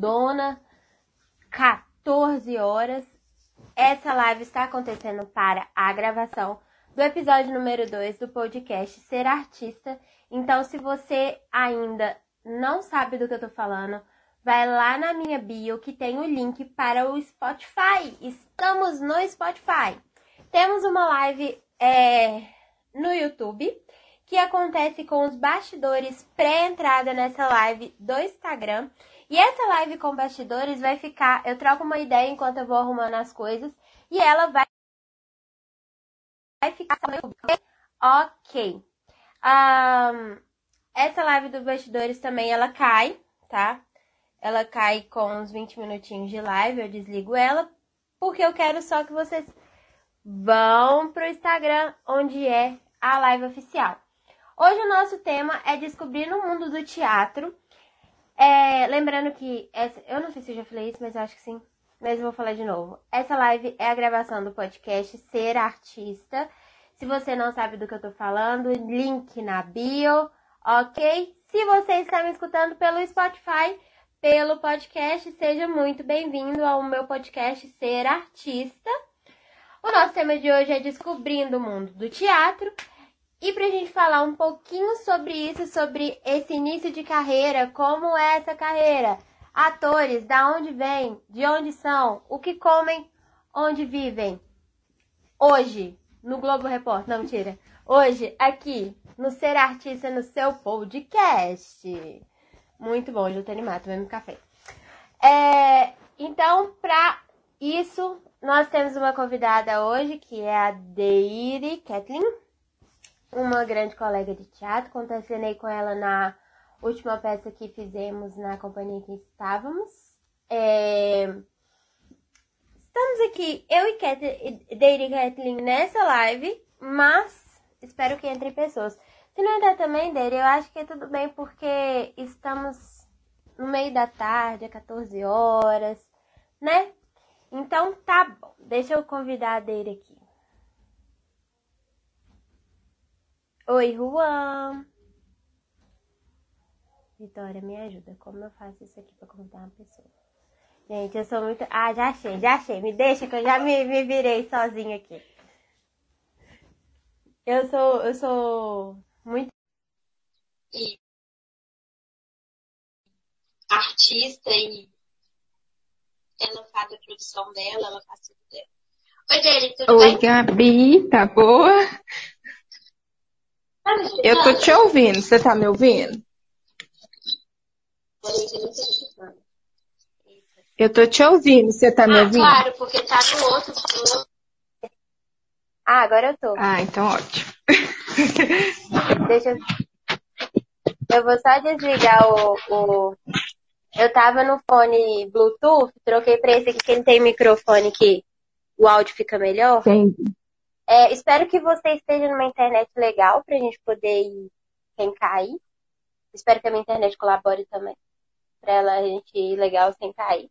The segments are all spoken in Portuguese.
segundona, 14 horas. Essa live está acontecendo para a gravação do episódio número 2 do podcast Ser Artista. Então, se você ainda não sabe do que eu tô falando, vai lá na minha bio que tem o link para o Spotify. Estamos no Spotify. Temos uma live é, no YouTube que acontece com os bastidores pré-entrada nessa live do Instagram. E essa live com bastidores vai ficar. Eu troco uma ideia enquanto eu vou arrumando as coisas. E ela vai, vai ficar. Ok. Um, essa live dos bastidores também ela cai, tá? Ela cai com uns 20 minutinhos de live, eu desligo ela, porque eu quero só que vocês vão pro Instagram, onde é a live oficial. Hoje o nosso tema é descobrir no mundo do teatro. É, lembrando que essa, eu não sei se eu já falei isso, mas acho que sim. Mas eu vou falar de novo. Essa live é a gravação do podcast Ser Artista. Se você não sabe do que eu tô falando, link na bio, ok? Se você está me escutando pelo Spotify, pelo podcast. Seja muito bem-vindo ao meu podcast Ser Artista. O nosso tema de hoje é Descobrindo o Mundo do Teatro. E para a gente falar um pouquinho sobre isso, sobre esse início de carreira, como é essa carreira, atores, da onde vêm, de onde são, o que comem, onde vivem. Hoje, no Globo Repórter, não mentira. Hoje, aqui, no Ser Artista, no seu podcast. Muito bom, já tô animado, tomando café. É, então, para isso, nós temos uma convidada hoje, que é a Deire Kathleen, uma grande colega de teatro. Contracenei com ela na última peça que fizemos na companhia que estávamos. É, estamos aqui, eu e Deire Kathleen nessa live, mas espero que entre pessoas. Se não entrar também, dele, eu acho que é tudo bem porque estamos no meio da tarde, é 14 horas, né? Então tá bom. Deixa eu convidar a dele aqui. Oi, Juan. Vitória, me ajuda. Como eu faço isso aqui pra convidar uma pessoa? Gente, eu sou muito. Ah, já achei, já achei. Me deixa que eu já me, me virei sozinha aqui. Eu sou. Eu sou muito e artista e ela faz a produção dela, ela faz tudo dela. Oi, Deli, tudo Oi, bem? Gabi, tá boa? Eu tô te ouvindo, você tá me ouvindo? Eu tô te ouvindo, você tá me Ah, ouvindo? claro, porque tá no outro. no outro- Ah, agora eu tô. Ah, então ótimo. Deixa eu. Eu vou só desligar o, o. Eu tava no fone Bluetooth, troquei pra esse aqui que ele tem microfone que o áudio fica melhor. Entendi. É, espero que você esteja numa internet legal pra gente poder ir sem cair. Espero que a minha internet colabore também. Pra ela a gente ir legal sem cair.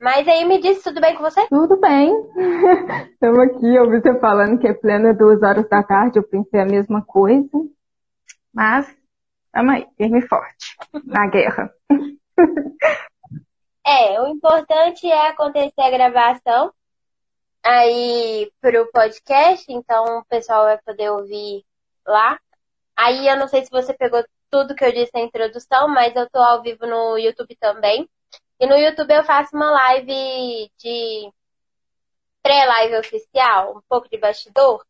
Mas aí me diz, tudo bem com você? Tudo bem. Estamos aqui, eu vi você falando que é plena duas horas da tarde, eu pensei a mesma coisa. Mas, estamos aí, firme forte, na guerra. É, o importante é acontecer a gravação aí pro podcast, então o pessoal vai poder ouvir lá. Aí eu não sei se você pegou tudo que eu disse na introdução, mas eu tô ao vivo no YouTube também. E no YouTube eu faço uma live de pré-live oficial, um pouco de bastidor,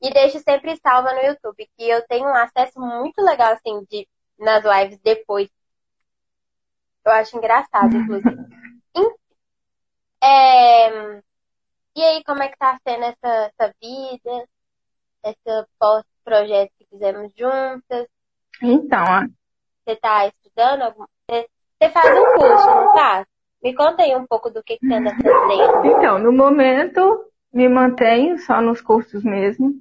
e deixo sempre salva no YouTube, que eu tenho um acesso muito legal assim de nas lives depois. Eu acho engraçado, inclusive. Enfim. É, E aí, como é que tá sendo essa, essa vida? Esse pós-projeto que fizemos juntas? Então, ó, Você tá estudando? algum- Você, você faz um curso, não faz? Me conta aí um pouco do que, que você anda fazendo. Então, no momento, me mantenho só nos cursos mesmo,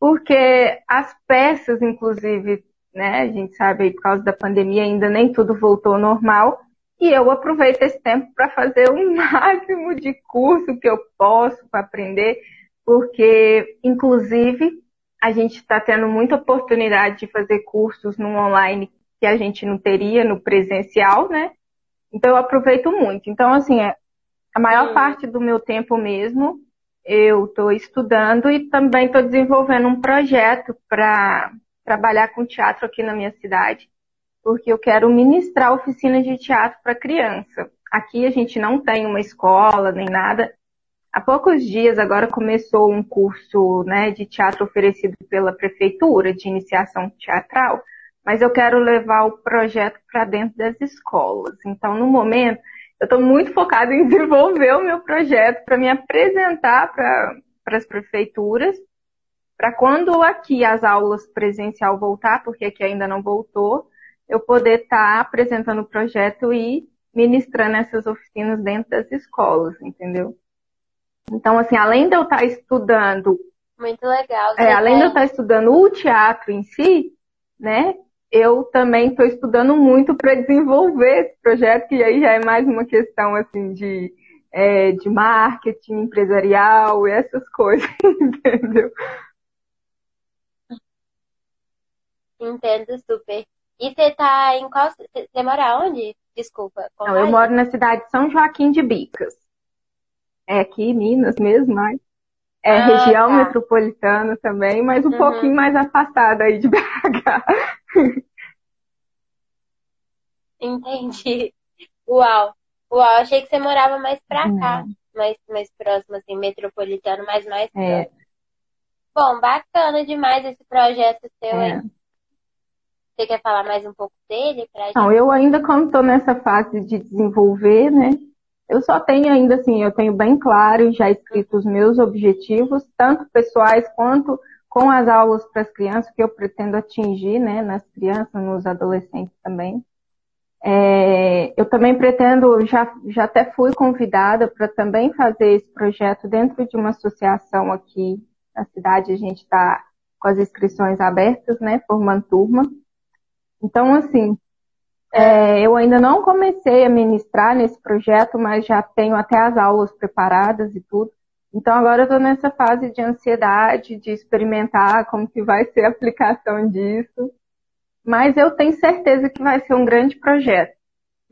porque as peças, inclusive, né, a gente sabe aí por causa da pandemia ainda nem tudo voltou ao normal, e eu aproveito esse tempo para fazer o máximo de curso que eu posso para aprender, porque, inclusive, a gente está tendo muita oportunidade de fazer cursos no online que a gente não teria no presencial, né? Então eu aproveito muito. Então, assim, é, a maior parte do meu tempo mesmo eu estou estudando e também estou desenvolvendo um projeto para trabalhar com teatro aqui na minha cidade, porque eu quero ministrar oficinas de teatro para criança. Aqui a gente não tem uma escola nem nada. Há poucos dias agora começou um curso né, de teatro oferecido pela prefeitura de iniciação teatral, mas eu quero levar o projeto para dentro das escolas. Então, no momento, eu estou muito focada em desenvolver o meu projeto para me apresentar para as prefeituras, para quando aqui as aulas presencial voltar, porque aqui ainda não voltou, eu poder estar tá apresentando o projeto e ministrando essas oficinas dentro das escolas, entendeu? Então, assim, além de eu estar tá estudando. Muito legal. É, além de eu estar tá estudando o teatro em si, né? eu também estou estudando muito para desenvolver esse projeto, que aí já é mais uma questão assim de, é, de marketing empresarial e essas coisas, entendeu? Entendo super. E você tá em qual. Você mora onde? Desculpa. Não, eu moro na cidade de São Joaquim de Bicas. É aqui Minas mesmo, mas é ah, região tá. metropolitana também, mas um uhum. pouquinho mais afastada aí de BH. Entendi. Uau. Uau, achei que você morava mais pra cá, mais, mais próximo, assim, metropolitano, mas mais é. próximo. Bom, bacana demais esse projeto seu é. aí. Você quer falar mais um pouco dele? Pra Não, eu ainda como estou nessa fase de desenvolver, né? Eu só tenho ainda assim, eu tenho bem claro já escrito os meus objetivos, tanto pessoais quanto com as aulas para as crianças que eu pretendo atingir, né, nas crianças, nos adolescentes também. É, eu também pretendo, já, já até fui convidada para também fazer esse projeto dentro de uma associação aqui na cidade. A gente está com as inscrições abertas, né, formando turma. Então, assim, é, eu ainda não comecei a ministrar nesse projeto, mas já tenho até as aulas preparadas e tudo. Então agora eu estou nessa fase de ansiedade, de experimentar como que vai ser a aplicação disso. Mas eu tenho certeza que vai ser um grande projeto.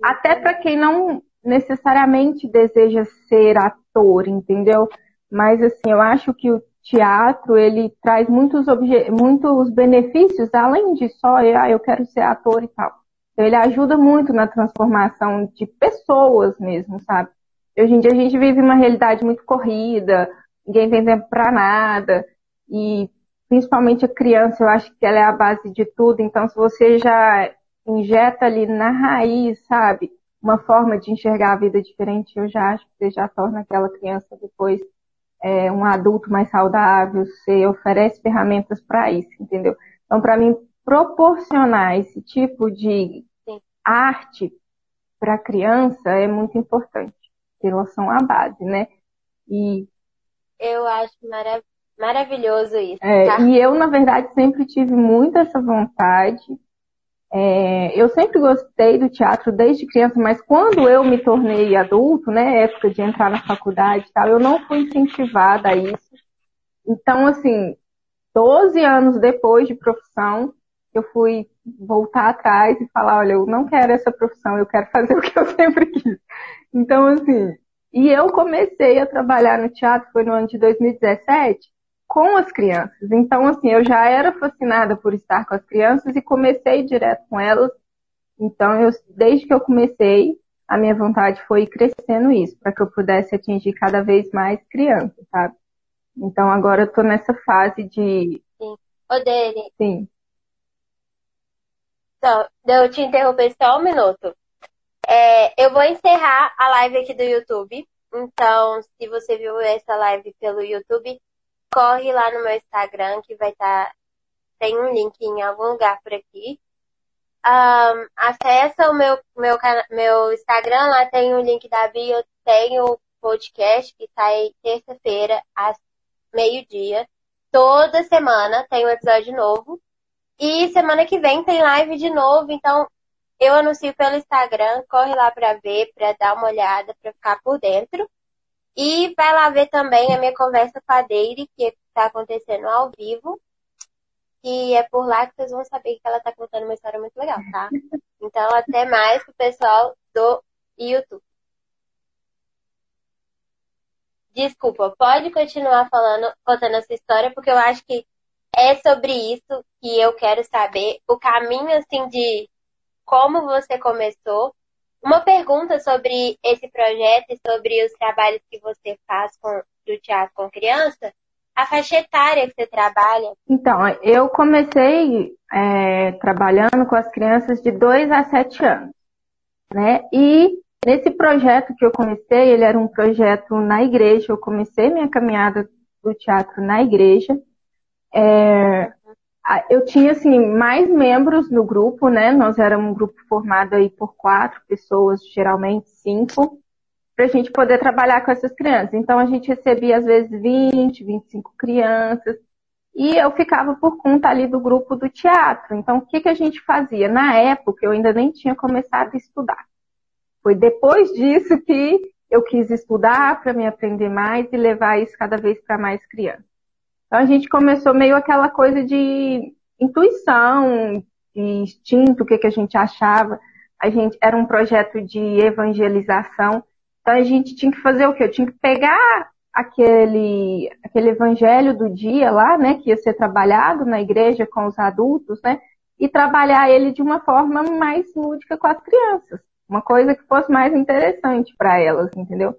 Até para quem não necessariamente deseja ser ator, entendeu? Mas assim, eu acho que o teatro ele traz muitos, muitos benefícios, além de só ah, eu quero ser ator e tal. Ele ajuda muito na transformação de pessoas mesmo, sabe? Hoje em dia a gente vive uma realidade muito corrida, ninguém tem tempo para nada, e principalmente a criança, eu acho que ela é a base de tudo, então se você já injeta ali na raiz, sabe, uma forma de enxergar a vida diferente, eu já acho que você já torna aquela criança depois é, um adulto mais saudável, você oferece ferramentas para isso, entendeu? Então, para mim, proporcionar esse tipo de Sim. arte para a criança é muito importante, em relação à base, né? E eu acho marav maravilhoso isso. É, tá? E eu, na verdade, sempre tive muito essa vontade. É, eu sempre gostei do teatro desde criança, mas quando eu me tornei adulto, né, época de entrar na faculdade e tal, eu não fui incentivada a isso. Então, assim, 12 anos depois de profissão, eu fui voltar atrás e falar, olha, eu não quero essa profissão, eu quero fazer o que eu sempre quis. Então, assim, e eu comecei a trabalhar no teatro, foi no ano de 2017, com as crianças. Então, assim, eu já era fascinada por estar com as crianças e comecei direto com elas. Então, eu, desde que eu comecei, a minha vontade foi ir crescendo isso, para que eu pudesse atingir cada vez mais crianças, sabe? Então, agora eu tô nessa fase de. Sim. O dele. Sim. Só, eu te interromper só um minuto. É, eu vou encerrar a live aqui do YouTube. Então, se você viu essa live pelo YouTube, corre lá no meu Instagram, que vai estar. Tá, tem um link em algum lugar por aqui. Um, acessa o meu, meu, meu Instagram, lá tem o link da bio, tem o podcast que sai terça-feira, às meio-dia. Toda semana tem um episódio novo. E semana que vem tem live de novo, então eu anuncio pelo Instagram, corre lá para ver, para dar uma olhada, para ficar por dentro. E vai lá ver também a minha conversa com a Deire, que está acontecendo ao vivo. E é por lá que vocês vão saber que ela está contando uma história muito legal, tá? Então, até mais pro pessoal do YouTube. Desculpa, pode continuar falando, contando essa história, porque eu acho que é sobre isso que eu quero saber, o caminho assim de como você começou. Uma pergunta sobre esse projeto e sobre os trabalhos que você faz com, do teatro com criança, a faixa etária que você trabalha? Então, eu comecei é, trabalhando com as crianças de 2 a 7 anos, né? E nesse projeto que eu comecei, ele era um projeto na igreja, eu comecei minha caminhada do teatro na igreja. É, eu tinha, assim, mais membros no grupo, né? Nós éramos um grupo formado aí por quatro pessoas, geralmente cinco para a gente poder trabalhar com essas crianças. Então a gente recebia às vezes 20, 25 crianças e eu ficava por conta ali do grupo do teatro. Então o que, que a gente fazia? Na época eu ainda nem tinha começado a estudar. Foi depois disso que eu quis estudar para me aprender mais e levar isso cada vez para mais crianças. Então a gente começou meio aquela coisa de intuição, de instinto, o que, que a gente achava. A gente era um projeto de evangelização então a gente tinha que fazer o quê? Eu tinha que pegar aquele, aquele evangelho do dia lá, né, que ia ser trabalhado na igreja com os adultos, né, e trabalhar ele de uma forma mais lúdica com as crianças. Uma coisa que fosse mais interessante para elas, entendeu?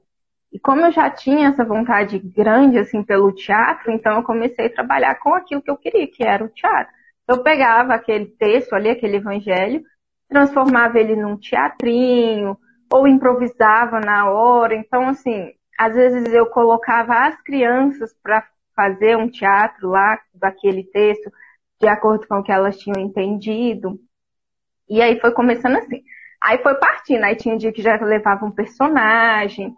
E como eu já tinha essa vontade grande, assim, pelo teatro, então eu comecei a trabalhar com aquilo que eu queria, que era o teatro. Eu pegava aquele texto ali, aquele evangelho, transformava ele num teatrinho, ou improvisava na hora. Então, assim, às vezes eu colocava as crianças para fazer um teatro lá daquele texto, de acordo com o que elas tinham entendido. E aí foi começando assim. Aí foi partindo, aí tinha dia que já levava um personagem,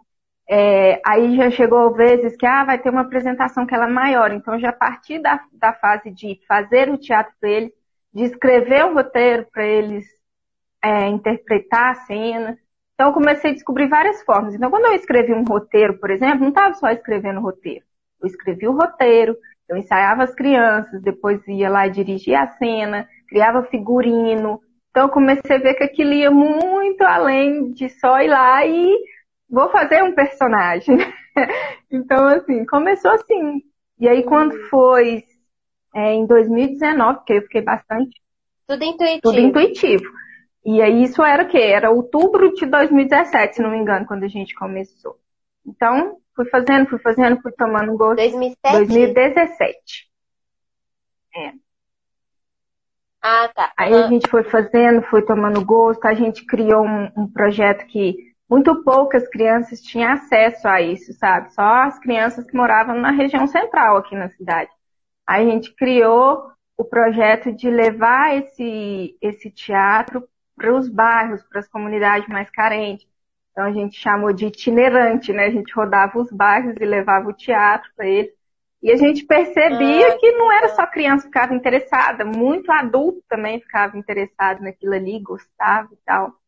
é, aí já chegou vezes que ah, vai ter uma apresentação que ela é maior. Então já parti da, da fase de fazer o teatro para eles, de escrever o roteiro para eles é, interpretar a cena, então eu comecei a descobrir várias formas. Então quando eu escrevi um roteiro, por exemplo, não estava só escrevendo roteiro. Eu escrevi o roteiro, eu ensaiava as crianças, depois ia lá e dirigia a cena, criava figurino. Então eu comecei a ver que aquilo ia muito além de só ir lá e vou fazer um personagem. então, assim, começou assim. E aí quando foi é, em 2019, que eu fiquei bastante. Tudo intuitivo. Tudo intuitivo. E aí isso era o quê? Era outubro de 2017, se não me engano, quando a gente começou. Então, fui fazendo, fui fazendo, fui tomando gosto. 2007? 2017. É. Ah, tá. Aí a gente foi fazendo, foi tomando gosto, a gente criou um, um, projeto que muito poucas crianças tinham acesso a isso, sabe? Só as crianças que moravam na região central aqui na cidade. Aí a gente criou o projeto de levar esse, esse teatro para os bairros, para as comunidades mais carentes. Então a gente chamou de itinerante, né? A gente rodava os bairros e levava o teatro para eles. E a gente percebia ah, que não era só criança que ficava interessada, muito adulto também ficava interessado naquilo ali, gostava e tal.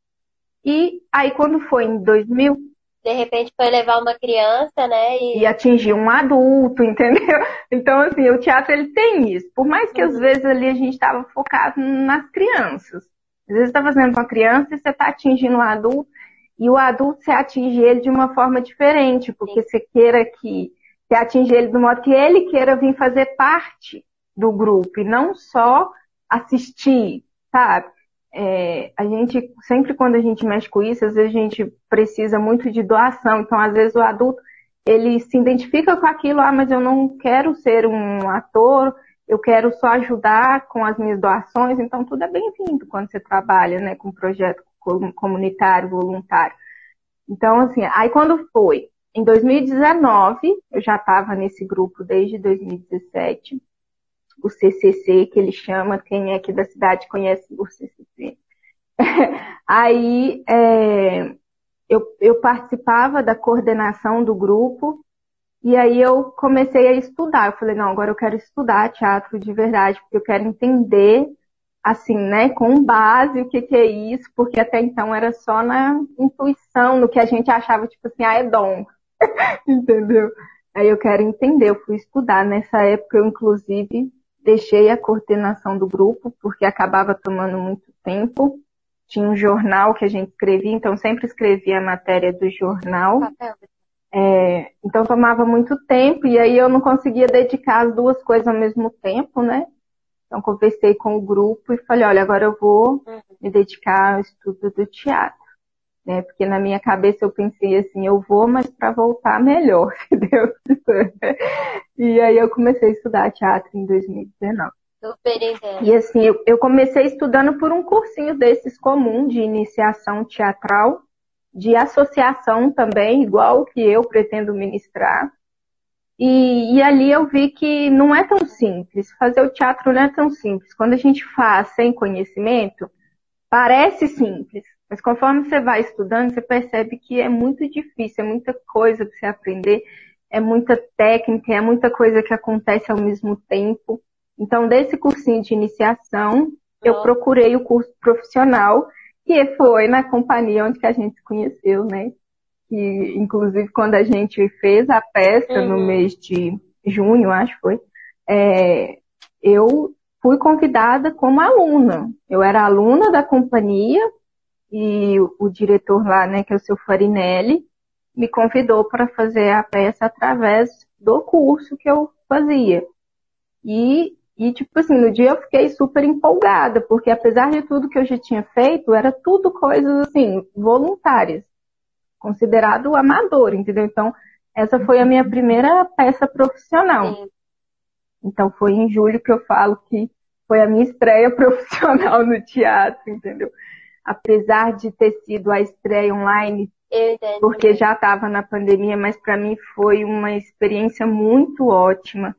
E aí quando foi em 2000, de repente foi levar uma criança, né? E, e atingir um adulto, entendeu? Então, assim, o teatro ele tem isso. Por mais que uhum. às vezes ali a gente estava focado nas crianças. Às vezes você está fazendo com a criança e você está atingindo o adulto, e o adulto você atinge ele de uma forma diferente, porque Sim. você queira que você atinge ele do modo que ele queira vir fazer parte do grupo e não só assistir, sabe? É, a gente, sempre quando a gente mexe com isso, às vezes a gente precisa muito de doação. Então, às vezes o adulto, ele se identifica com aquilo, ah, mas eu não quero ser um ator, eu quero só ajudar com as minhas doações, então tudo é bem-vindo quando você trabalha, né, com projeto comunitário, voluntário. Então, assim, aí quando foi? Em 2019, eu já estava nesse grupo desde 2017, o CCC, que ele chama, quem é aqui da cidade conhece o CCC. aí, é, eu, eu participava da coordenação do grupo, e aí eu comecei a estudar. Eu falei, não, agora eu quero estudar teatro de verdade, porque eu quero entender, assim, né, com base o que, que é isso, porque até então era só na intuição, no que a gente achava, tipo assim, ah, é dom. Entendeu? Aí eu quero entender, eu fui estudar. Nessa época eu, inclusive, deixei a coordenação do grupo, porque acabava tomando muito tempo. tinha um jornal que a gente escrevia, então sempre escrevia a matéria do jornal. É, então tomava muito tempo e aí eu não conseguia dedicar as duas coisas ao mesmo tempo, né? Então conversei com o grupo e falei, olha, agora eu vou uhum. me dedicar ao estudo do teatro, né? Porque na minha cabeça eu pensei assim, eu vou, mas para voltar melhor, entendeu? E aí eu comecei a estudar teatro em 2019. Super E assim, eu, eu comecei estudando por um cursinho desses comum de iniciação teatral, de associação também, igual que eu pretendo ministrar. E, e, ali eu vi que não é tão simples. Fazer o teatro não é tão simples. Quando a gente faz sem conhecimento, parece simples. Mas conforme você vai estudando, você percebe que é muito difícil, é muita coisa para você aprender, é muita técnica, é muita coisa que acontece ao mesmo tempo. Então, desse cursinho de iniciação, eu procurei o curso profissional, que foi na companhia onde que a gente se conheceu, né? Que, inclusive, quando a gente fez a peça uhum. no mês de junho, acho que foi, é, eu fui convidada como aluna. Eu era aluna da companhia e o, o diretor lá, né, que é o seu Farinelli, me convidou para fazer a peça através do curso que eu fazia. E e, tipo assim, no dia eu fiquei super empolgada, porque apesar de tudo que eu já tinha feito, era tudo coisas, assim, voluntárias. Considerado amador, entendeu? Então, essa foi a minha primeira peça profissional. Sim. Então, foi em julho que eu falo que foi a minha estreia profissional no teatro, entendeu? Apesar de ter sido a estreia online, porque já estava na pandemia, mas para mim foi uma experiência muito ótima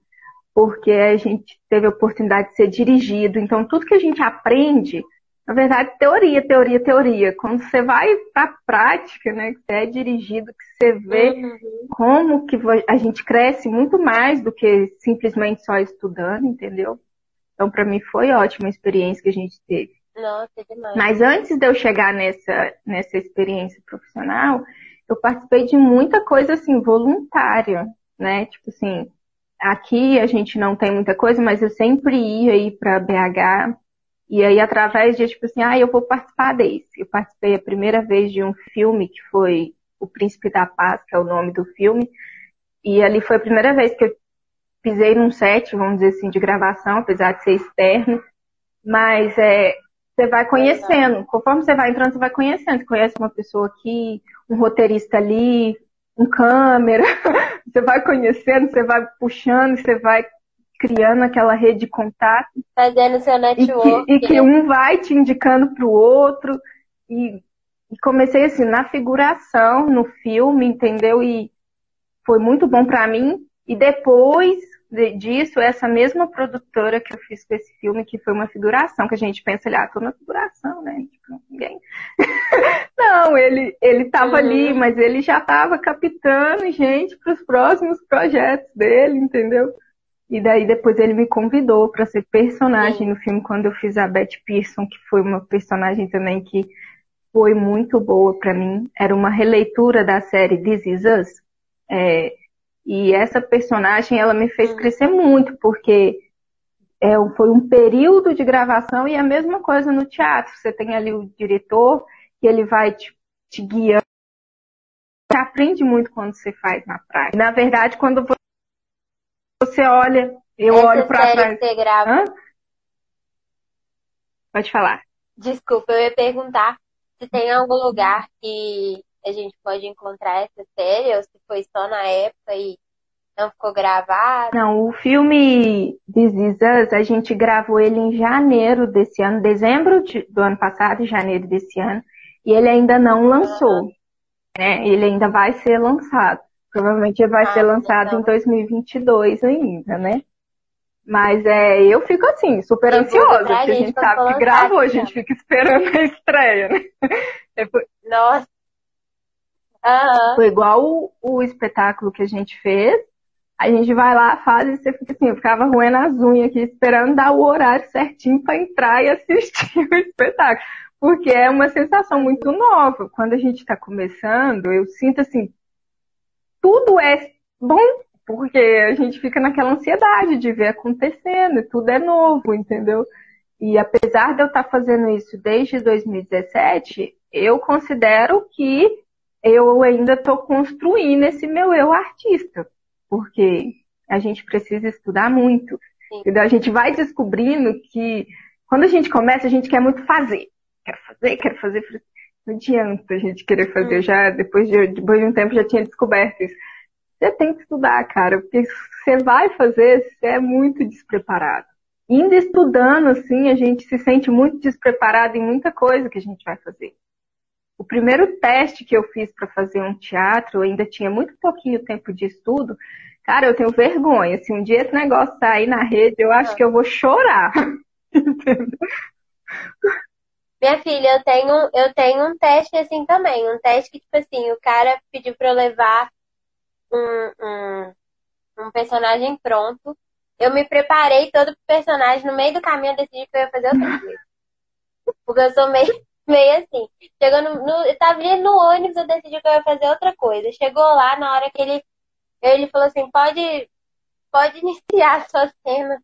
porque a gente teve a oportunidade de ser dirigido. Então, tudo que a gente aprende, na verdade, teoria, teoria, teoria. Quando você vai para a prática, né, que você é dirigido, que você vê uhum. como que a gente cresce muito mais do que simplesmente só estudando, entendeu? Então, para mim, foi ótima a experiência que a gente teve. Nossa, é. Mas antes de eu chegar nessa, nessa experiência profissional, eu participei de muita coisa, assim, voluntária, né? Tipo assim, Aqui a gente não tem muita coisa, mas eu sempre ia aí para BH. E aí, através de, tipo assim, ah, eu vou participar desse. Eu participei a primeira vez de um filme que foi O Príncipe da Paz, que é o nome do filme. E ali foi a primeira vez que eu pisei num set, vamos dizer assim, de gravação, apesar de ser externo. Mas é, você vai conhecendo. Conforme você vai entrando, você vai conhecendo. Você conhece uma pessoa aqui, um roteirista ali, um câmera, você vai conhecendo, você vai puxando, você vai criando aquela rede de contato. Fazendo seu network. E que, e que um vai te indicando para o outro. E, e, comecei assim, na figuração, no filme, entendeu? E foi muito bom para mim. E depois disso, essa mesma produtora que eu fiz com esse filme, que foi uma figuração, que a gente pensa, ah, tô na figuração, né? Tipo, ninguém. Não, ele, ele tava uhum. ali, mas ele já tava captando gente para os próximos projetos dele, entendeu? E daí depois ele me convidou para ser personagem no filme quando eu fiz a Beth Pearson, que foi uma personagem também que foi muito boa para mim. Era uma releitura da série This Is Us. É, e essa personagem, ela me fez uhum. crescer muito, porque é, foi um período de gravação e a mesma coisa no teatro. Você tem ali o diretor, que ele vai te, te guiando. Você aprende muito quando você faz na prática. Na verdade, quando você olha, eu Essa olho para trás. Você grava. Hã? Pode falar. Desculpa, eu ia perguntar se tem algum lugar que a gente pode encontrar essa série, ou se foi só na época e não ficou gravado? Não, o filme This Is Us, a gente gravou ele em janeiro desse ano, dezembro do ano passado, janeiro desse ano, e ele ainda não lançou. Né? Ele ainda vai ser lançado. Provavelmente ele vai ah, ser lançado então. em 2022 ainda, né? Mas é, eu fico assim, super ansiosa, porque a gente sabe que gravou, a gente fica esperando a estreia, né? Nossa, Uhum. Foi igual o, o, espetáculo que a gente fez. A gente vai lá, faz e você fica assim, eu ficava roendo as unhas aqui, esperando dar o horário certinho para entrar e assistir o espetáculo. Porque é uma sensação muito nova. Quando a gente está começando, eu sinto assim, tudo é bom, porque a gente fica naquela ansiedade de ver acontecendo, tudo é novo, entendeu? E apesar de eu estar fazendo isso desde 2017, eu considero que eu ainda estou construindo esse meu eu artista, porque a gente precisa estudar muito. A gente vai descobrindo que quando a gente começa, a gente quer muito fazer. Quero fazer, quero fazer. Não adianta a gente querer fazer. Hum. Já depois de, depois de um tempo já tinha descoberto isso. Você tem que estudar, cara, porque você vai fazer, você é muito despreparado. Indo estudando, assim, a gente se sente muito despreparado em muita coisa que a gente vai fazer. O primeiro teste que eu fiz para fazer um teatro, eu ainda tinha muito pouquinho tempo de estudo. Cara, eu tenho vergonha. Se um dia esse negócio sair na rede, eu acho ah. que eu vou chorar. Minha filha, eu tenho, eu tenho um teste assim também. Um teste que, tipo assim, o cara pediu pra eu levar um, um, um personagem pronto. Eu me preparei todo pro personagem. No meio do caminho eu decidi que eu ia fazer outra coisa. Porque eu sou meio, meio assim. Chegando no, eu tava indo no ônibus, eu decidi que eu ia fazer outra coisa. Chegou lá, na hora que ele. Ele falou assim, pode, pode iniciar a sua cena.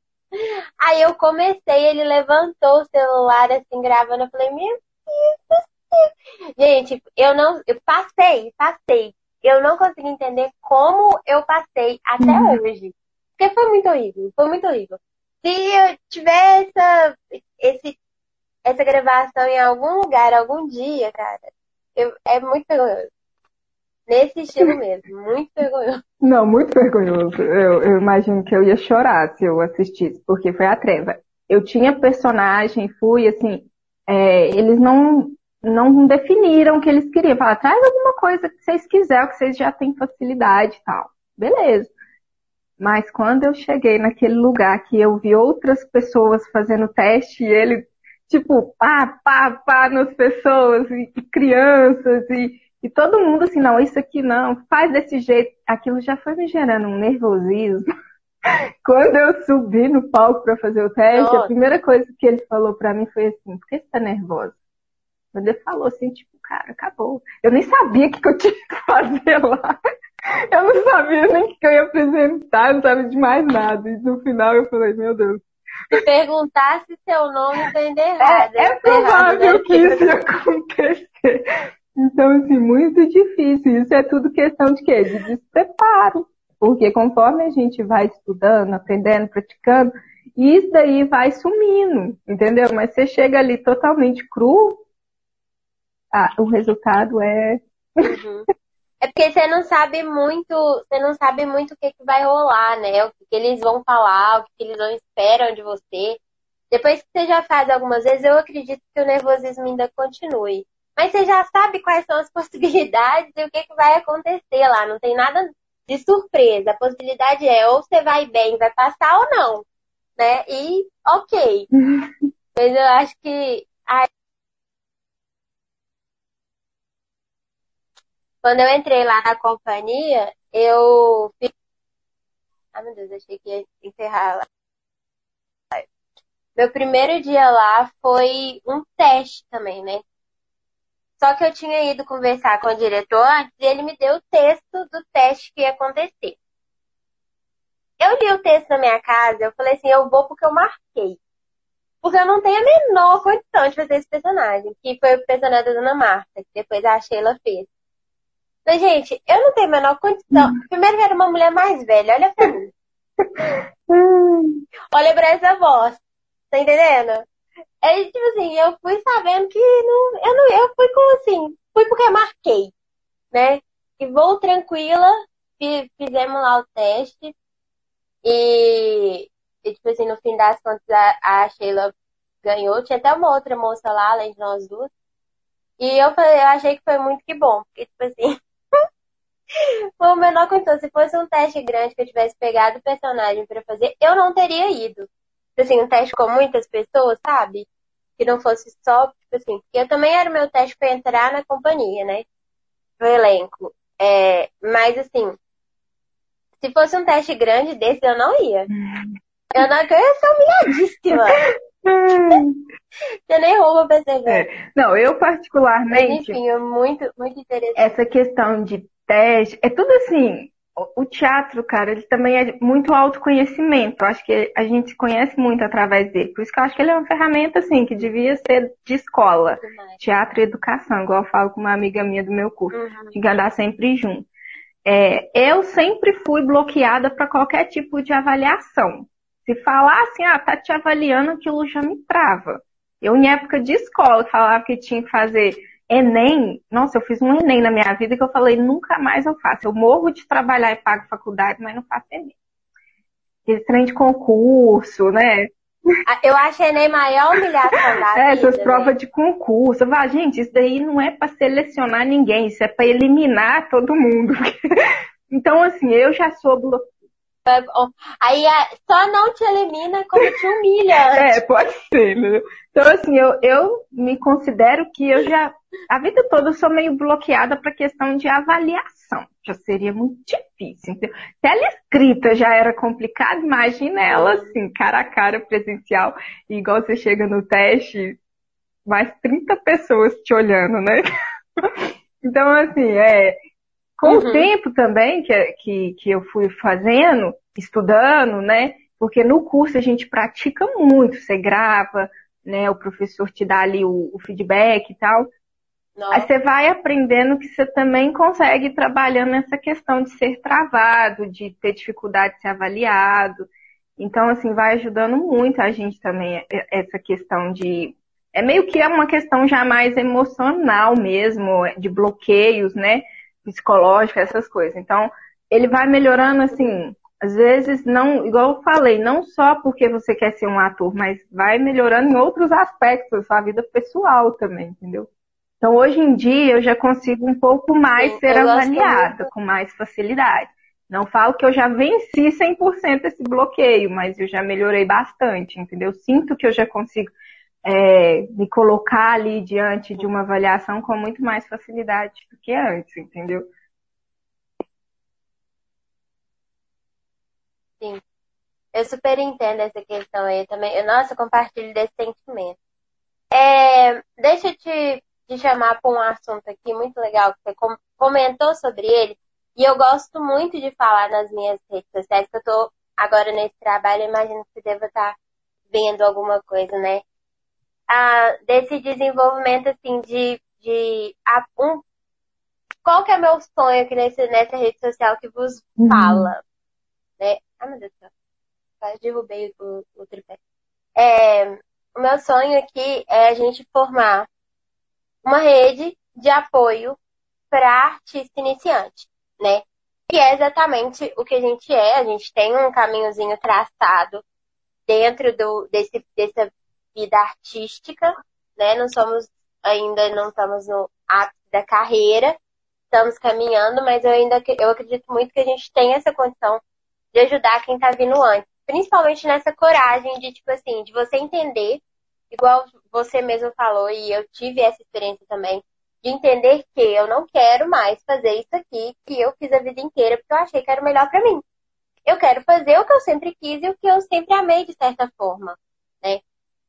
Aí eu comecei, ele levantou o celular assim, gravando. Eu falei, meu Deus do céu. Gente, eu não. Eu passei, passei eu não consegui entender como eu passei até uhum. hoje. Porque foi muito horrível, foi muito horrível. Se eu tiver essa, esse, essa gravação em algum lugar, algum dia, cara, eu, é muito vergonhoso. Nesse estilo mesmo, muito vergonhoso. Não, muito vergonhoso. Eu, eu imagino que eu ia chorar se eu assistisse, porque foi a treva. Eu tinha personagem, fui assim, é, eles não não definiram o que eles queriam. Falaram, traz alguma coisa que vocês quiserem, que vocês já têm facilidade e tal. Beleza. Mas quando eu cheguei naquele lugar que eu vi outras pessoas fazendo teste e ele, tipo, pá, pá, pá nas pessoas, e, e crianças, e, e todo mundo assim, não, isso aqui não, faz desse jeito. Aquilo já foi me gerando um nervosismo. Quando eu subi no palco para fazer o teste, Nossa. a primeira coisa que ele falou para mim foi assim: por que você tá nervosa? Ele falou assim, tipo, cara, acabou. Eu nem sabia o que, eu tinha que fazer lá. Eu não sabia nem o que, eu ia apresentar, não sabia de mais nada. E no final eu falei, meu Deus. Se perguntasse seu nome, entender errado. É, é provável que isso ia acontecer. Então, assim, muito difícil. Isso é tudo questão de quê? De despreparo. Porque conforme a gente vai estudando, aprendendo, praticando, isso daí vai sumindo, entendeu? Mas você chega ali totalmente cru, ah, o resultado é. Uhum. É porque você não sabe muito, você não sabe muito o que, que vai rolar, né? O que, que eles vão falar, o que, que eles não esperam de você. Depois que você já faz algumas vezes, eu acredito que o nervosismo ainda continue. Mas você já sabe quais são as possibilidades e o que, que vai acontecer lá. Não tem nada de surpresa. A possibilidade é ou você vai bem, vai passar ou não. Né? E ok. Mas eu acho que Quando eu entrei lá na companhia, eu. Ah, meu Deus, achei que ia encerrar lá. Meu primeiro dia lá foi um teste também, né? Só que eu tinha ido conversar com o diretor antes e ele me deu o texto do teste que ia acontecer. Eu li o texto na minha casa, eu falei assim, eu vou porque eu marquei. Porque eu não tenho a menor condição de fazer esse personagem, que foi o personagem da Dona Marta, que depois a Sheila fez. Mas, gente, eu não tenho a menor condição. Hum. Primeiro que era uma mulher mais velha, olha pra mim. Hum. olha pra essa voz. Tá entendendo? É tipo assim, eu fui sabendo que não, eu não, eu fui com assim, fui porque marquei, né? E vou tranquila, fizemos lá o teste e, e tipo assim, no fim das contas a, a Sheila ganhou, tinha até uma outra moça lá, além de nós duas. E eu falei, eu achei que foi muito que bom, porque tipo assim, foi o menor condição. Se fosse um teste grande que eu tivesse pegado o personagem para fazer, eu não teria ido. Assim, um teste com muitas pessoas, sabe? Que não fosse só, tipo assim, porque eu também era o meu teste para entrar na companhia, né? No elenco. É, mas assim, se fosse um teste grande desse, eu não ia. Eu não eu ia ser humilhadíssima. Você nem rouba perceber. É. Não, eu particularmente. Mas, enfim, é muito, muito interessante. Essa questão de teste, é tudo assim, o teatro, cara, ele também é muito autoconhecimento. Eu acho que a gente se conhece muito através dele. Por isso que eu acho que ele é uma ferramenta, assim, que devia ser de escola. Teatro e educação, igual eu falo com uma amiga minha do meu curso. Uhum. Que andar sempre junto. É, eu sempre fui bloqueada para qualquer tipo de avaliação. Se falar assim, ah, tá te avaliando, aquilo já me trava. Eu, em época de escola, falava que tinha que fazer Enem, nossa, eu fiz um Enem na minha vida que eu falei, nunca mais eu faço. Eu morro de trabalhar e pago faculdade, mas não faço Enem. Esse trem de concurso, né? Ah, eu acho Enem maior humilhação da é, Essas né? provas de concurso. Eu falo, gente, isso daí não é para selecionar ninguém, isso é para eliminar todo mundo. então, assim, eu já sou Aí só não te elimina como te humilha. é, pode ser, né? Então, assim, eu, eu me considero que eu já, a vida toda eu sou meio bloqueada para questão de avaliação. Já seria muito difícil. Então, se ela escrita já era complicado, imagina ela assim, cara a cara, presencial, igual você chega no teste, mais 30 pessoas te olhando, né? então, assim, é, com uhum. o tempo também que, que, que eu fui fazendo, estudando, né? Porque no curso a gente pratica muito, você grava, né? O professor te dá ali o, o feedback e tal. Nossa. Aí você vai aprendendo que você também consegue ir trabalhando nessa questão de ser travado, de ter dificuldade de ser avaliado. Então, assim, vai ajudando muito a gente também, essa questão de. É meio que é uma questão já mais emocional mesmo, de bloqueios, né? psicológica, essas coisas. Então, ele vai melhorando assim, às vezes não, igual eu falei, não só porque você quer ser um ator, mas vai melhorando em outros aspectos da sua vida pessoal também, entendeu? Então, hoje em dia, eu já consigo um pouco mais ser avaliada, com mais facilidade. Não falo que eu já venci 100% esse bloqueio, mas eu já melhorei bastante, entendeu? Sinto que eu já consigo é, me colocar ali diante de uma avaliação com muito mais facilidade do que antes, entendeu? Sim. Eu super entendo essa questão aí também. Nossa, eu compartilho desse sentimento. É, deixa eu te, te chamar para um assunto aqui muito legal que você comentou sobre ele. E eu gosto muito de falar nas minhas redes sociais, que eu tô agora nesse trabalho, imagino que você deva estar tá vendo alguma coisa, né? ah, desse desenvolvimento assim de, de a, um, qual que é meu sonho aqui nesse, nessa rede social que vos uhum. fala? Né? Ai meu Deus do céu. Quase derrubei o, o tripé. É, o meu sonho aqui é a gente formar uma rede de apoio para artista iniciante, né? Que é exatamente o que a gente é. A gente tem um caminhozinho traçado dentro do, desse, dessa vida artística, né? Não somos ainda não estamos no ápice da carreira, estamos caminhando, mas eu ainda eu acredito muito que a gente tem essa condição de ajudar quem está vindo antes, principalmente nessa coragem de tipo assim, de você entender, igual você mesmo falou e eu tive essa experiência também, de entender que eu não quero mais fazer isso aqui que eu fiz a vida inteira porque eu achei que era o melhor para mim. Eu quero fazer o que eu sempre quis e o que eu sempre amei de certa forma, né?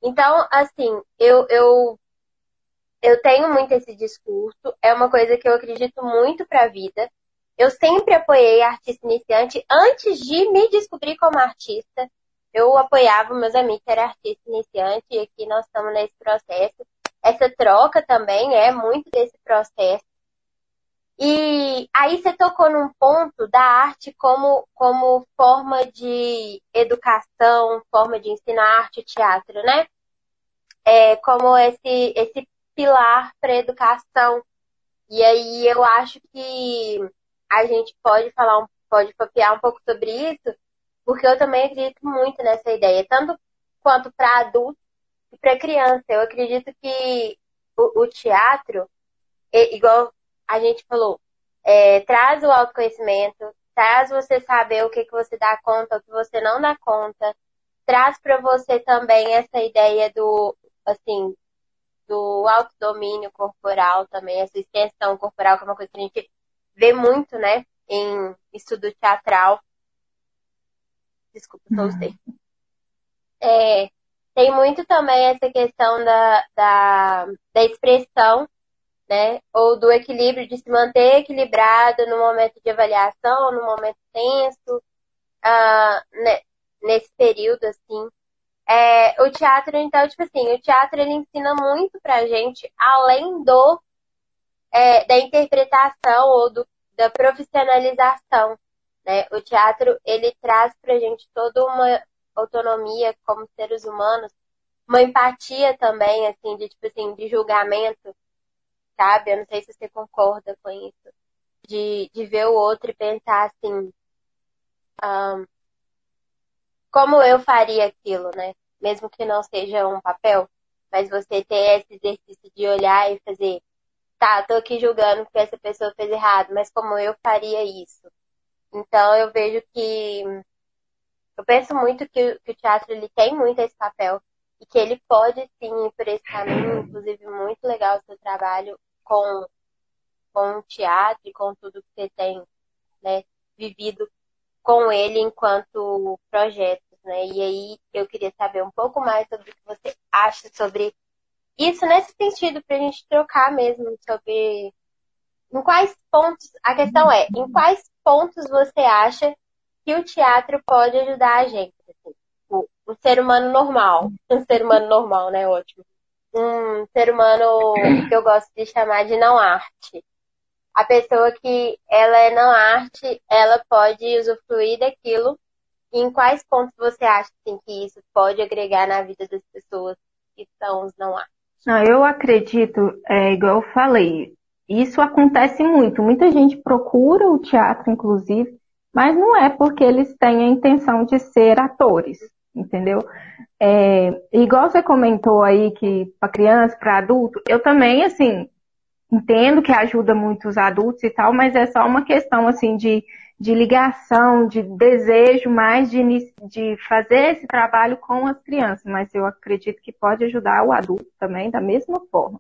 Então, assim, eu, eu, eu tenho muito esse discurso, é uma coisa que eu acredito muito para a vida. Eu sempre apoiei artista iniciante antes de me descobrir como artista. Eu apoiava meus amigos que eram artistas iniciantes e aqui nós estamos nesse processo. Essa troca também é muito desse processo. E aí você tocou num ponto da arte como, como forma de educação, forma de ensinar arte e teatro, né? É, como esse, esse pilar para educação. E aí eu acho que a gente pode falar, pode papear um pouco sobre isso, porque eu também acredito muito nessa ideia, tanto quanto para adultos e para criança. Eu acredito que o, o teatro, igual a gente falou, é, traz o autoconhecimento, traz você saber o que, que você dá conta, o que você não dá conta, traz para você também essa ideia do, assim, do autodomínio corporal também, essa extensão corporal, que é uma coisa que a gente vê muito, né, em estudo teatral. Desculpa, uhum. É, tem muito também essa questão da, da, da expressão né? Ou do equilíbrio, de se manter equilibrado no momento de avaliação, no momento tenso, uh, né? nesse período, assim. É, o teatro, então, tipo assim, o teatro ele ensina muito pra gente, além do é, da interpretação ou do, da profissionalização, né? O teatro, ele traz pra gente toda uma autonomia como seres humanos, uma empatia também, assim, de, tipo assim, de julgamento, sabe? Eu não sei se você concorda com isso. De, de ver o outro e pensar assim, um, como eu faria aquilo, né? Mesmo que não seja um papel, mas você ter esse exercício de olhar e fazer, tá, tô aqui julgando que essa pessoa fez errado, mas como eu faria isso? Então eu vejo que eu penso muito que, que o teatro ele tem muito esse papel e que ele pode sim ir por esse caminho, inclusive muito legal o seu trabalho com, com o teatro e com tudo que você tem né, vivido com ele enquanto projetos, né? E aí eu queria saber um pouco mais sobre o que você acha sobre isso nesse sentido, para a gente trocar mesmo sobre em quais pontos, a questão é, em quais pontos você acha que o teatro pode ajudar a gente? Assim, o, o ser humano normal, um ser humano normal, né? Ótimo. Um ser humano que eu gosto de chamar de não arte. A pessoa que ela é não arte, ela pode usufruir daquilo. E em quais pontos você acha assim, que isso pode agregar na vida das pessoas que são os não arte? Não, eu acredito, é, igual eu falei, isso acontece muito. Muita gente procura o teatro, inclusive, mas não é porque eles têm a intenção de ser atores, entendeu? É, igual você comentou aí que para criança, para adulto, eu também, assim, entendo que ajuda muito os adultos e tal, mas é só uma questão, assim, de, de ligação, de desejo mais de, de fazer esse trabalho com as crianças, mas eu acredito que pode ajudar o adulto também da mesma forma.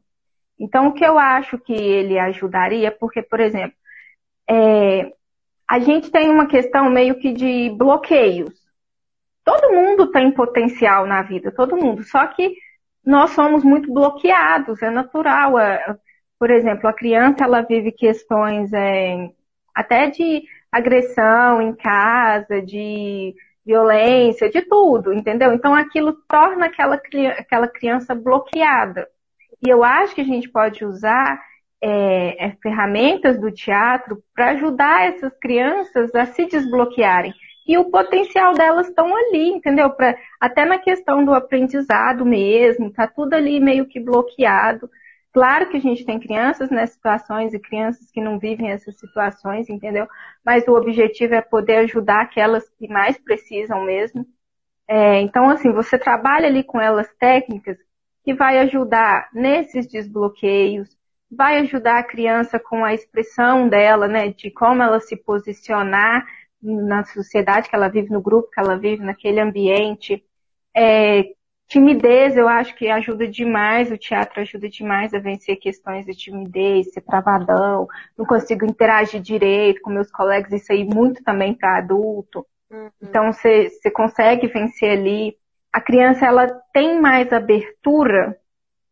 Então, o que eu acho que ele ajudaria, porque, por exemplo, é, a gente tem uma questão meio que de bloqueios. Todo mundo tem potencial na vida, todo mundo. Só que nós somos muito bloqueados, é natural. Por exemplo, a criança ela vive questões é, até de agressão em casa, de violência, de tudo, entendeu? Então aquilo torna aquela, aquela criança bloqueada. E eu acho que a gente pode usar é, é, ferramentas do teatro para ajudar essas crianças a se desbloquearem. E o potencial delas estão ali, entendeu? Pra, até na questão do aprendizado mesmo, tá tudo ali meio que bloqueado. Claro que a gente tem crianças nessas situações e crianças que não vivem essas situações, entendeu? Mas o objetivo é poder ajudar aquelas que mais precisam mesmo. É, então, assim, você trabalha ali com elas técnicas que vai ajudar nesses desbloqueios, vai ajudar a criança com a expressão dela, né, de como ela se posicionar na sociedade que ela vive, no grupo que ela vive, naquele ambiente. É, timidez, eu acho que ajuda demais, o teatro ajuda demais a vencer questões de timidez, ser travadão, não consigo interagir direito com meus colegas, isso aí muito também para adulto. Uhum. Então você consegue vencer ali a criança ela tem mais abertura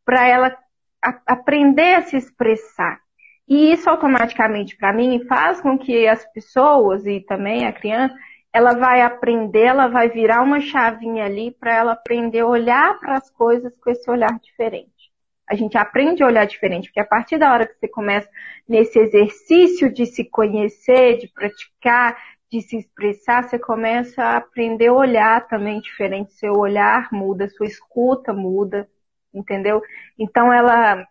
para ela a, aprender a se expressar. E isso automaticamente, para mim, faz com que as pessoas e também a criança, ela vai aprender, ela vai virar uma chavinha ali para ela aprender a olhar para as coisas com esse olhar diferente. A gente aprende a olhar diferente, porque a partir da hora que você começa nesse exercício de se conhecer, de praticar, de se expressar, você começa a aprender a olhar também diferente. Seu olhar muda, sua escuta muda, entendeu? Então ela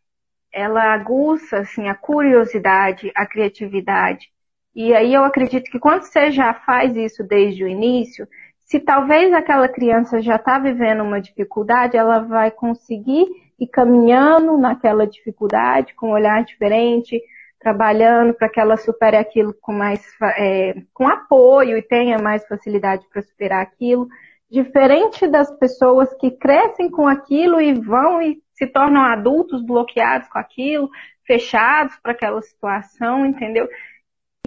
ela aguça assim a curiosidade, a criatividade. E aí eu acredito que quando você já faz isso desde o início, se talvez aquela criança já está vivendo uma dificuldade, ela vai conseguir ir caminhando naquela dificuldade com um olhar diferente, trabalhando para que ela supere aquilo com mais é, com apoio e tenha mais facilidade para superar aquilo, diferente das pessoas que crescem com aquilo e vão e se tornam adultos bloqueados com aquilo, fechados para aquela situação, entendeu?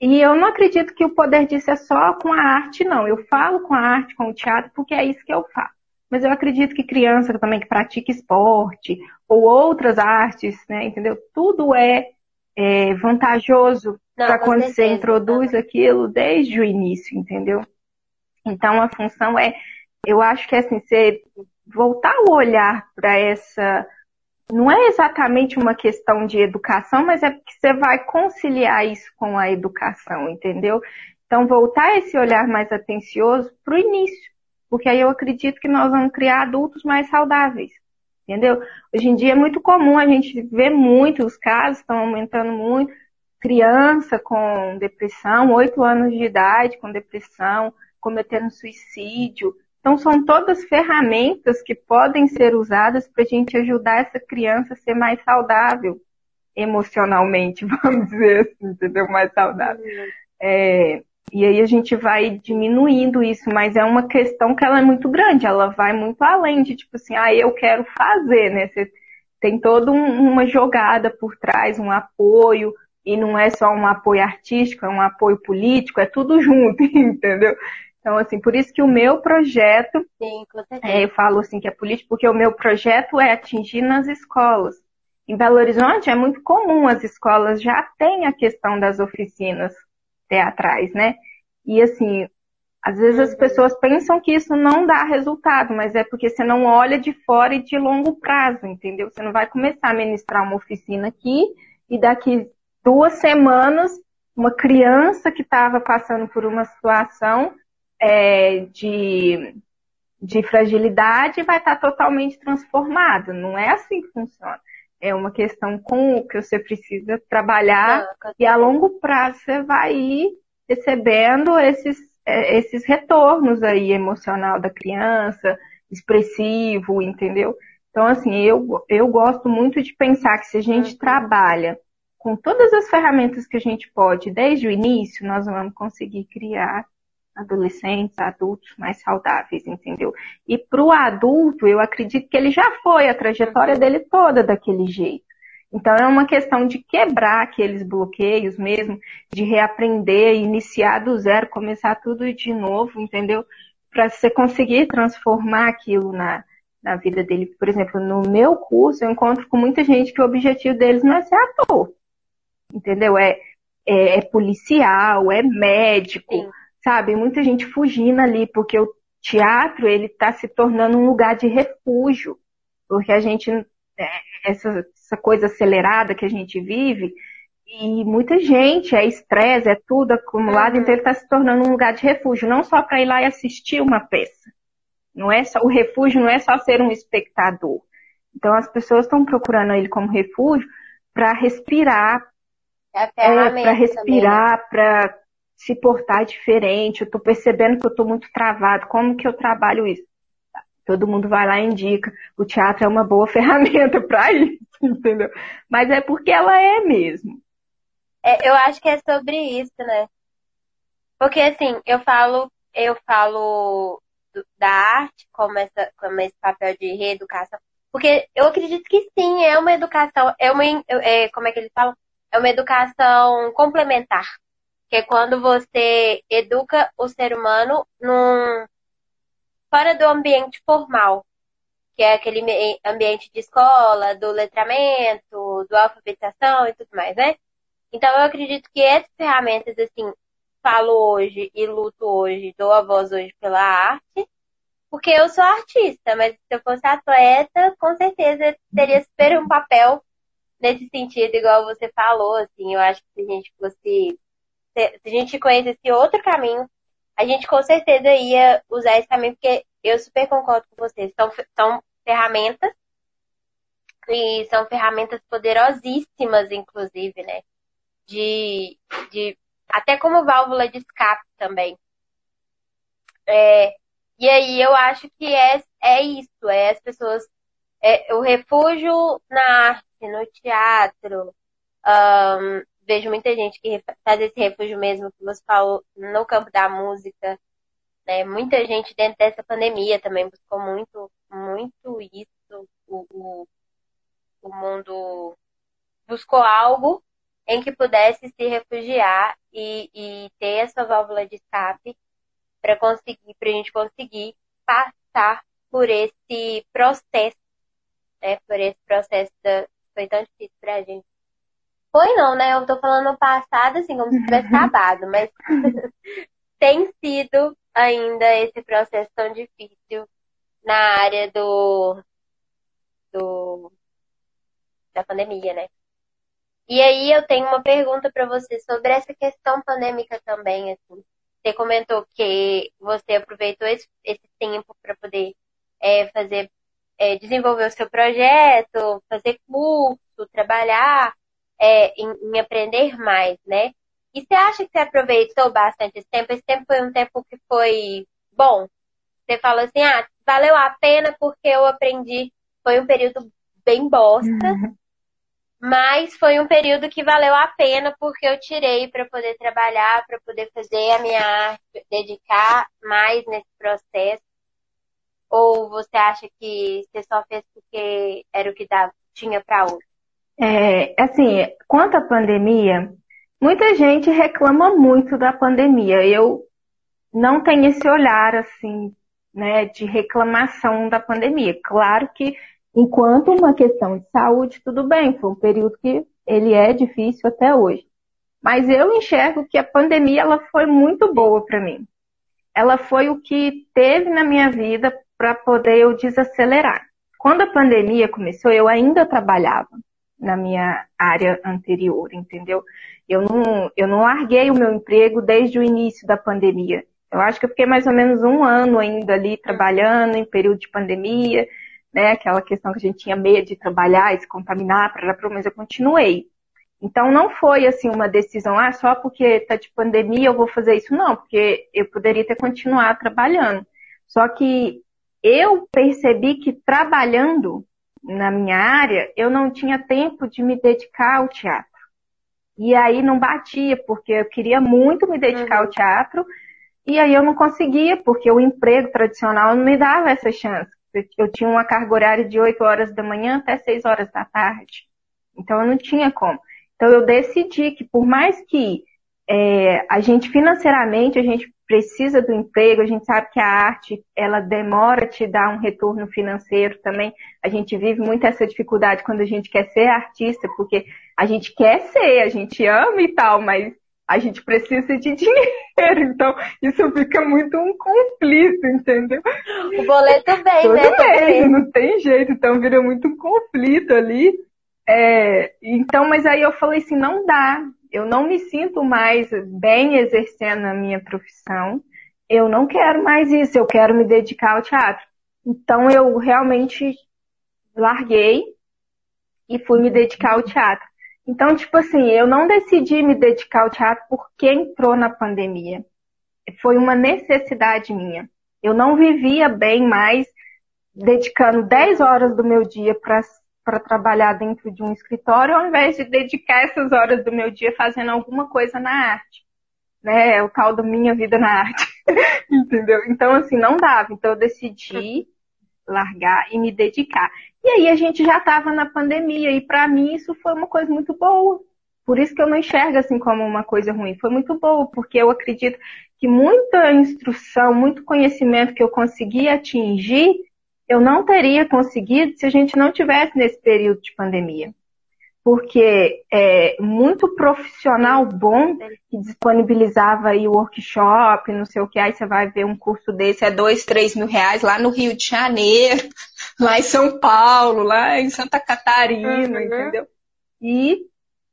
E eu não acredito que o poder disso é só com a arte, não. Eu falo com a arte, com o teatro, porque é isso que eu faço. mas eu acredito que criança também que pratica esporte ou outras artes, né, entendeu? Tudo é, é vantajoso para quando certeza, você introduz não. aquilo desde o início, entendeu? Então a função é, eu acho que é assim, você voltar o olhar para essa não é exatamente uma questão de educação, mas é porque você vai conciliar isso com a educação, entendeu? Então, voltar esse olhar mais atencioso para o início, porque aí eu acredito que nós vamos criar adultos mais saudáveis, entendeu? Hoje em dia é muito comum a gente ver muito, os casos estão aumentando muito, criança com depressão, oito anos de idade com depressão, cometendo suicídio. Então, são todas ferramentas que podem ser usadas para a gente ajudar essa criança a ser mais saudável emocionalmente, vamos dizer assim, entendeu? Mais saudável. É, e aí a gente vai diminuindo isso, mas é uma questão que ela é muito grande, ela vai muito além de tipo assim, ah, eu quero fazer, né? Você tem toda um, uma jogada por trás, um apoio, e não é só um apoio artístico, é um apoio político, é tudo junto, entendeu? Então, assim, por isso que o meu projeto, Sim, é, eu falo assim que é político, porque o meu projeto é atingir nas escolas. Em Belo Horizonte é muito comum, as escolas já têm a questão das oficinas teatrais, né? E assim, às vezes as uhum. pessoas pensam que isso não dá resultado, mas é porque você não olha de fora e de longo prazo, entendeu? Você não vai começar a ministrar uma oficina aqui e daqui duas semanas uma criança que estava passando por uma situação é, de, de fragilidade vai estar tá totalmente transformada. Não é assim que funciona. É uma questão com o que você precisa trabalhar não, e a longo prazo você vai ir recebendo esses, é, esses retornos aí emocional da criança, expressivo, entendeu? Então, assim, eu, eu gosto muito de pensar que se a gente uhum. trabalha com todas as ferramentas que a gente pode desde o início, nós vamos conseguir criar adolescentes, adultos mais saudáveis, entendeu? E para o adulto, eu acredito que ele já foi a trajetória dele toda daquele jeito. Então é uma questão de quebrar aqueles bloqueios mesmo, de reaprender, iniciar do zero, começar tudo de novo, entendeu? Para você conseguir transformar aquilo na, na vida dele. Por exemplo, no meu curso, eu encontro com muita gente que o objetivo deles não é ser ator, entendeu? É, é, é policial, é médico, Sim sabe? Muita gente fugindo ali, porque o teatro, ele está se tornando um lugar de refúgio, porque a gente, é, essa, essa coisa acelerada que a gente vive, e muita gente, é estresse, é tudo acumulado, uhum. então ele está se tornando um lugar de refúgio, não só para ir lá e assistir uma peça. Não é só, o refúgio não é só ser um espectador. Então as pessoas estão procurando ele como refúgio para respirar, é, é para respirar, para se portar diferente, eu estou percebendo que eu estou muito travado, como que eu trabalho isso? Todo mundo vai lá e indica, o teatro é uma boa ferramenta para isso, entendeu? Mas é porque ela é mesmo. É, eu acho que é sobre isso, né? Porque assim, eu falo, eu falo do, da arte como, essa, como esse papel de reeducação. Porque eu acredito que sim, é uma educação, é uma, é, como é que eles falam? É uma educação complementar que é quando você educa o ser humano num fora do ambiente formal, que é aquele ambiente de escola, do letramento, do alfabetização e tudo mais, né? Então eu acredito que essas ferramentas, assim, falo hoje e luto hoje, dou a voz hoje pela arte, porque eu sou artista, mas se eu fosse atleta, com certeza teria super um papel nesse sentido, igual você falou, assim, eu acho que se a gente fosse se, a gente conhece esse outro caminho, a gente com certeza ia usar esse caminho, porque eu super concordo com vocês. São, são ferramentas e são ferramentas poderosíssimas, inclusive, né? De, de até como válvula de escape também. É, e aí eu acho que é, é isso, é as pessoas, é, o refúgio na arte, no teatro, um, vejo muita gente que faz esse refúgio mesmo que você falou no campo da música. Né? Muita gente dentro dessa pandemia também buscou muito, muito isso. O, o, o mundo buscou algo em que pudesse se refugiar e, e ter essa válvula de escape para conseguir, para a gente conseguir passar por esse processo, né? Por esse processo da... foi tão difícil pra gente. Foi não, né? Eu tô falando no passado, assim, como se tivesse acabado, mas tem sido ainda esse processo tão difícil na área do, do da pandemia, né? E aí eu tenho uma pergunta para você sobre essa questão pandêmica também, assim. Você comentou que você aproveitou esse, esse tempo para poder é, fazer, é, desenvolver o seu projeto, fazer curso, trabalhar é, em, em, aprender mais, né? E você acha que você aproveitou bastante esse tempo? Esse tempo foi um tempo que foi bom? Você falou assim, ah, valeu a pena porque eu aprendi. Foi um período bem bosta, uhum. Mas foi um período que valeu a pena porque eu tirei para poder trabalhar, para poder fazer a minha arte, dedicar mais nesse processo. Ou você acha que você só fez porque era o que dava, tinha para hoje? É, assim, quanto à pandemia, muita gente reclama muito da pandemia. Eu não tenho esse olhar assim, né, de reclamação da pandemia. Claro que Enquanto uma questão de saúde, tudo bem, foi um período que ele é difícil até hoje. Mas eu enxergo que a pandemia ela foi muito boa para mim. Ela foi o que teve na minha vida para poder eu desacelerar. Quando a pandemia começou, eu ainda trabalhava na minha área anterior, entendeu? Eu não, eu não larguei o meu emprego desde o início da pandemia. Eu acho que eu fiquei mais ou menos um ano ainda ali trabalhando em período de pandemia né? Aquela questão que a gente tinha medo de trabalhar e se contaminar, mas eu continuei. Então não foi assim uma decisão, ah, só porque tá de pandemia eu vou fazer isso, não, porque eu poderia ter continuado trabalhando. Só que eu percebi que trabalhando na minha área, eu não tinha tempo de me dedicar ao teatro. E aí não batia, porque eu queria muito me dedicar uhum. ao teatro, e aí eu não conseguia, porque o emprego tradicional não me dava essa chance. Eu tinha uma carga horária de 8 horas da manhã até 6 horas da tarde. Então eu não tinha como. Então eu decidi que por mais que é, a gente financeiramente, a gente precisa do emprego, a gente sabe que a arte, ela demora a te dar um retorno financeiro também. A gente vive muito essa dificuldade quando a gente quer ser artista, porque a gente quer ser, a gente ama e tal, mas a gente precisa de dinheiro, então isso fica muito um conflito, entendeu? O boleto vem, Tudo né? Bem, não tem jeito, então vira muito um conflito ali. É, então, mas aí eu falei assim, não dá, eu não me sinto mais bem exercendo a minha profissão, eu não quero mais isso, eu quero me dedicar ao teatro. Então eu realmente larguei e fui me dedicar ao teatro. Então, tipo assim, eu não decidi me dedicar ao teatro porque entrou na pandemia. Foi uma necessidade minha. Eu não vivia bem mais dedicando 10 horas do meu dia para trabalhar dentro de um escritório, ao invés de dedicar essas horas do meu dia fazendo alguma coisa na arte. Né? É o tal da minha vida na arte. Entendeu? Então, assim, não dava. Então, eu decidi largar e me dedicar. E aí a gente já estava na pandemia e para mim isso foi uma coisa muito boa. Por isso que eu não enxergo assim como uma coisa ruim. Foi muito boa, porque eu acredito que muita instrução, muito conhecimento que eu consegui atingir, eu não teria conseguido se a gente não tivesse nesse período de pandemia porque é muito profissional bom que disponibilizava aí o workshop, não sei o que, aí você vai ver um curso desse, é dois, três mil reais lá no Rio de Janeiro, lá em São Paulo, lá em Santa Catarina, uhum. entendeu? E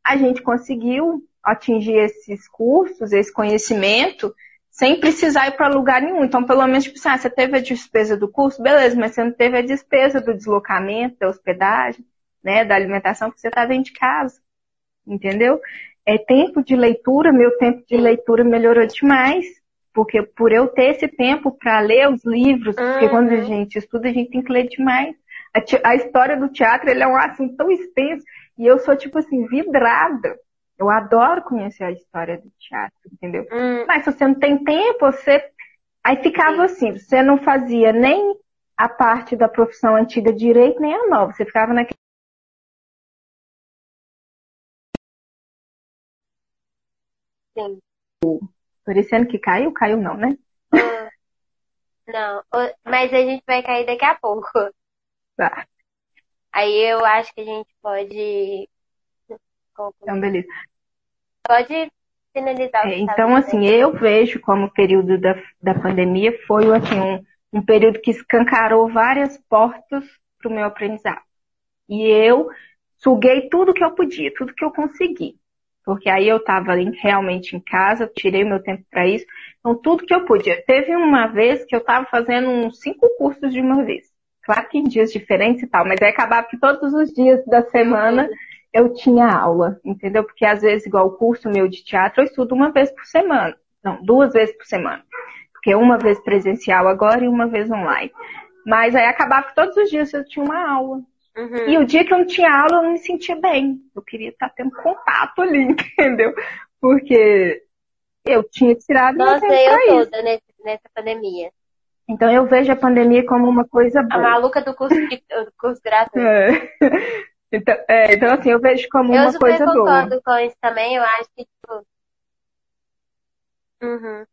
a gente conseguiu atingir esses cursos, esse conhecimento, sem precisar ir para lugar nenhum. Então, pelo menos, tipo assim, ah, você teve a despesa do curso, beleza, mas você não teve a despesa do deslocamento, da hospedagem né, da alimentação, porque você está dentro de casa, entendeu? É tempo de leitura, meu tempo de leitura melhorou demais, porque por eu ter esse tempo para ler os livros, uhum. porque quando a gente estuda, a gente tem que ler demais. A, a história do teatro, ele é um assunto tão extenso, e eu sou, tipo assim, vidrada. Eu adoro conhecer a história do teatro, entendeu? Uhum. Mas se você não tem tempo, você. Aí ficava assim, você não fazia nem a parte da profissão antiga direito, nem a nova. Você ficava naquele Sim. Parecendo que caiu, caiu não, né? Ah. Não, mas a gente vai cair daqui a pouco. Tá. Aí eu acho que a gente pode. Então, beleza. Pode finalizar. É, então, assim, eu vejo como o período da, da pandemia foi assim, um, um período que escancarou várias portas para o meu aprendizado. E eu suguei tudo que eu podia, tudo que eu consegui. Porque aí eu estava realmente em casa, tirei meu tempo para isso. Então, tudo que eu podia. Teve uma vez que eu estava fazendo uns cinco cursos de uma vez. Claro que em dias diferentes e tal, mas aí acabava que todos os dias da semana eu tinha aula, entendeu? Porque às vezes, igual o curso meu de teatro, eu estudo uma vez por semana. Não, duas vezes por semana. Porque uma vez presencial agora e uma vez online. Mas aí acabava que todos os dias eu tinha uma aula. Uhum. E o dia que eu não tinha aula, eu não me sentia bem. Eu queria estar tendo contato ali, entendeu? Porque eu tinha tirado Nossa, meu tempo eu toda nesse, nessa pandemia. Então eu vejo a pandemia como uma coisa boa. A maluca do curso, de, do curso gratuito. É. Então, é, então, assim, eu vejo como eu uma coisa boa. Eu concordo com isso também, eu acho que, tipo... Uhum.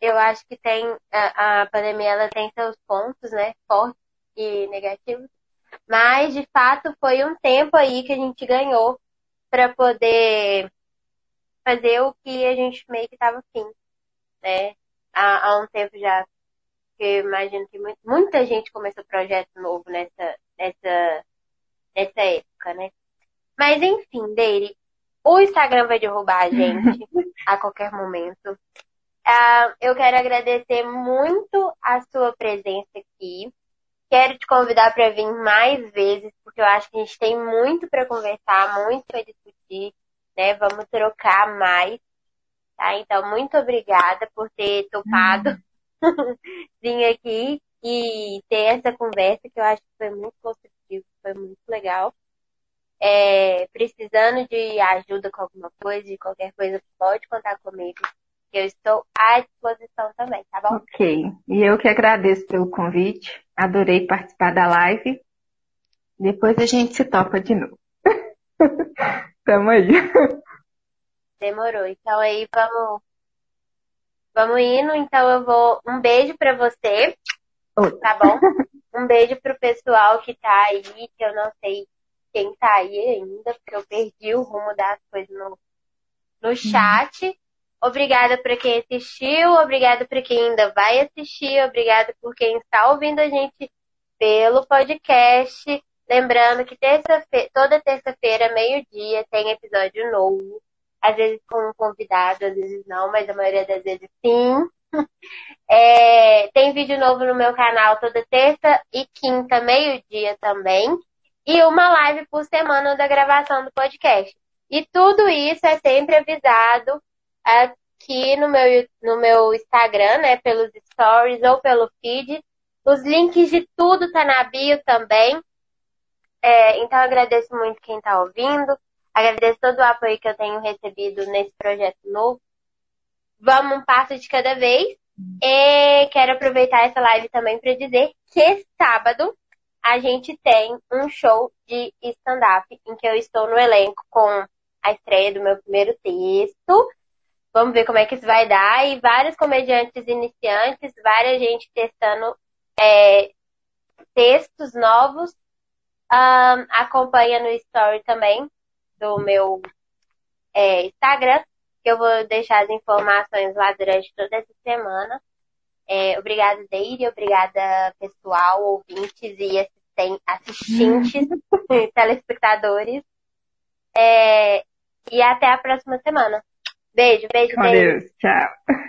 Eu acho que tem, a, a pandemia, ela tem seus pontos, né, fortes e negativos, mas, de fato, foi um tempo aí que a gente ganhou para poder fazer o que a gente meio que estava afim, né, há, há um tempo já, que eu imagino que muita gente começou projeto novo nessa, nessa nessa época, né? Mas enfim, Deire, o Instagram vai derrubar a gente a qualquer momento. Uh, eu quero agradecer muito a sua presença aqui. Quero te convidar para vir mais vezes, porque eu acho que a gente tem muito para conversar, muito para discutir, né? Vamos trocar mais, tá? Então, muito obrigada por ter topado uhum. vir aqui e ter essa conversa que eu acho que foi muito construtiva foi muito legal. É, precisando de ajuda com alguma coisa, de qualquer coisa, pode contar comigo. Eu estou à disposição também, tá bom? Ok. E eu que agradeço pelo convite. Adorei participar da live. Depois a gente se topa de novo. Tamo aí. Demorou. Então aí vamos vamos indo. Então eu vou um beijo para você. Tá bom? Um beijo pro pessoal que tá aí, que eu não sei quem tá aí ainda, porque eu perdi o rumo das coisas no, no uhum. chat. Obrigada para quem assistiu, obrigada para quem ainda vai assistir, obrigada por quem está ouvindo a gente pelo podcast. Lembrando que terça toda terça-feira, meio-dia, tem episódio novo. Às vezes com um convidado, às vezes não, mas a maioria das vezes sim. É, tem vídeo novo no meu canal toda terça e quinta, meio-dia também. E uma live por semana da gravação do podcast. E tudo isso é sempre avisado aqui no meu, no meu Instagram, né? Pelos stories ou pelo feed. Os links de tudo tá na bio também. É, então agradeço muito quem tá ouvindo. Agradeço todo o apoio que eu tenho recebido nesse projeto novo. Vamos um passo de cada vez. E quero aproveitar essa live também para dizer que sábado a gente tem um show de stand-up em que eu estou no elenco com a estreia do meu primeiro texto. Vamos ver como é que isso vai dar. E vários comediantes iniciantes, várias gente testando é, textos novos. Um, acompanha no story também do meu é, Instagram que eu vou deixar as informações lá durante toda essa semana. É, obrigada, Deire, obrigada, pessoal, ouvintes e assistentes, telespectadores. É, e até a próxima semana. Beijo, beijo, beijo. Tchau.